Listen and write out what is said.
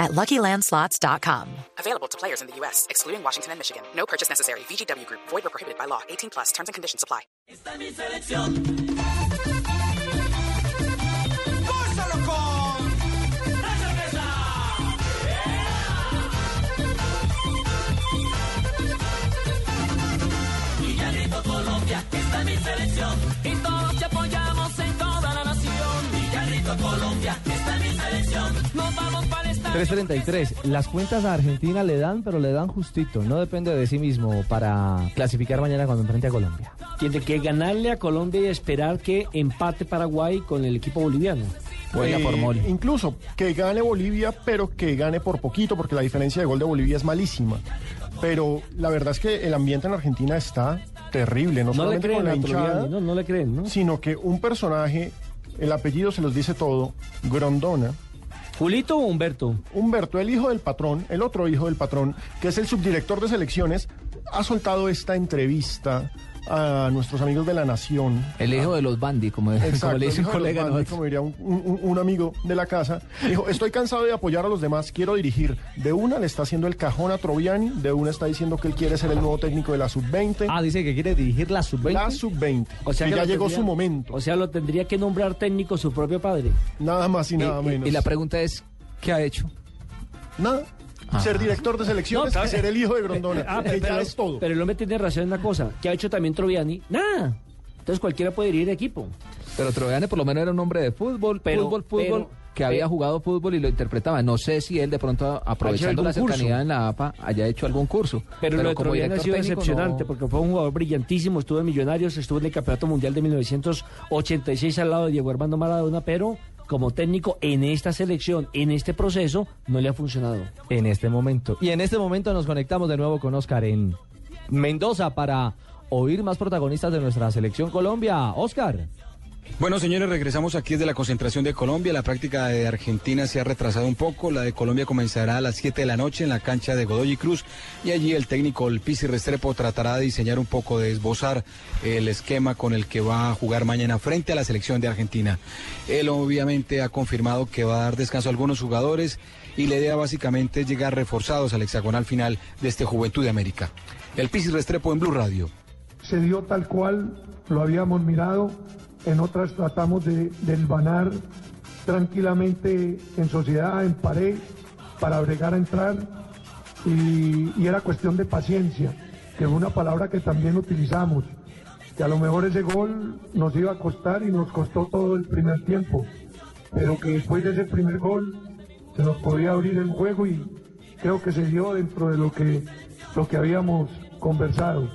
at LuckyLandSlots.com. Available to players in the U.S., excluding Washington and Michigan. No purchase necessary. VGW Group. Void or prohibited by law. 18 plus. Terms and conditions apply. Esta es mi selección. Gózalo con la cerveza. Villarrito, Colombia, esta es mi selección. Y todos 333. Las cuentas a Argentina le dan, pero le dan justito. No depende de sí mismo para clasificar mañana cuando enfrente a Colombia. Tiene que ganarle a Colombia y esperar que empate Paraguay con el equipo boliviano. Buena por Mole. Incluso que gane Bolivia, pero que gane por poquito, porque la diferencia de gol de Bolivia es malísima. Pero la verdad es que el ambiente en Argentina está terrible, no, No le solamente creen con la hinchada, no, no le creen, ¿no? sino que un personaje, el apellido se los dice todo, Grondona, ¿Julito o Humberto? Humberto, el hijo del patrón, el otro hijo del patrón, que es el subdirector de selecciones, ha soltado esta entrevista a nuestros amigos de la Nación. El hijo de los Bandi, como, como le dice un hijo de los colega. Bandi, como diría un, un- un amigo de la casa. Dijo, estoy cansado de apoyar a los demás, quiero dirigir. De una le está haciendo el cajón a Troviani, de una está diciendo que él quiere ser el nuevo técnico de la sub-20. Ah, dice que quiere dirigir la sub-20. la sub-20. O sea que que ya llegó tendría- su momento. O sea, lo tendría que nombrar técnico su propio padre. nada más y nada Y- y- menos. Y la pregunta es, ¿qué ha hecho? Nada. Ser director de selecciones No, y ser el hijo de Grondona. Ah, que ya es todo. Pero el hombre tiene razón en una cosa. ¿Qué ha hecho también Troviani? Nada. Entonces cualquiera puede dirigir equipo. Pero Troviani por lo menos era un hombre de fútbol, Pero- fútbol, fútbol, pero- que había pero- jugado fútbol y lo interpretaba. No sé si él de pronto, aprovechando la cercanía curso. en la APA, haya hecho algún curso. Pero, lo de como Troviani ha sido técnico, decepcionante no- porque fue un jugador brillantísimo, estuvo en Millonarios, estuvo en el Campeonato Mundial de 1986 al lado de Diego Armando Maradona, pero como técnico en esta selección, en este proceso, no le ha funcionado. en este momento. Y en este momento nos conectamos de nuevo con Oscar en Mendoza para oír más protagonistas de nuestra selección Colombia. Oscar. Bueno, señores, regresamos aquí desde la concentración de Colombia. La práctica de Argentina se ha retrasado un poco. La de Colombia comenzará a las 7 de la noche en la cancha de Godoy Cruz. Y allí el técnico, el Pizzi Restrepo, tratará de diseñar un poco, de esbozar el esquema con el que va a jugar mañana frente a la selección de Argentina. Él obviamente ha confirmado que va a dar descanso a algunos jugadores y la idea básicamente es llegar reforzados al hexagonal final de este Juventud de América. El Pizzi Restrepo en Blue Radio. se dio tal cual lo habíamos mirado, en otras tratamos de, hilvanar tranquilamente en sociedad, en pared, para bregar a entrar, y, era cuestión de paciencia, que fue una palabra que también utilizamos, que a lo mejor ese gol nos iba a costar y nos costó todo el primer tiempo, pero que después de ese primer gol se nos podía abrir el juego y creo que se dio dentro de lo que, lo que habíamos conversado.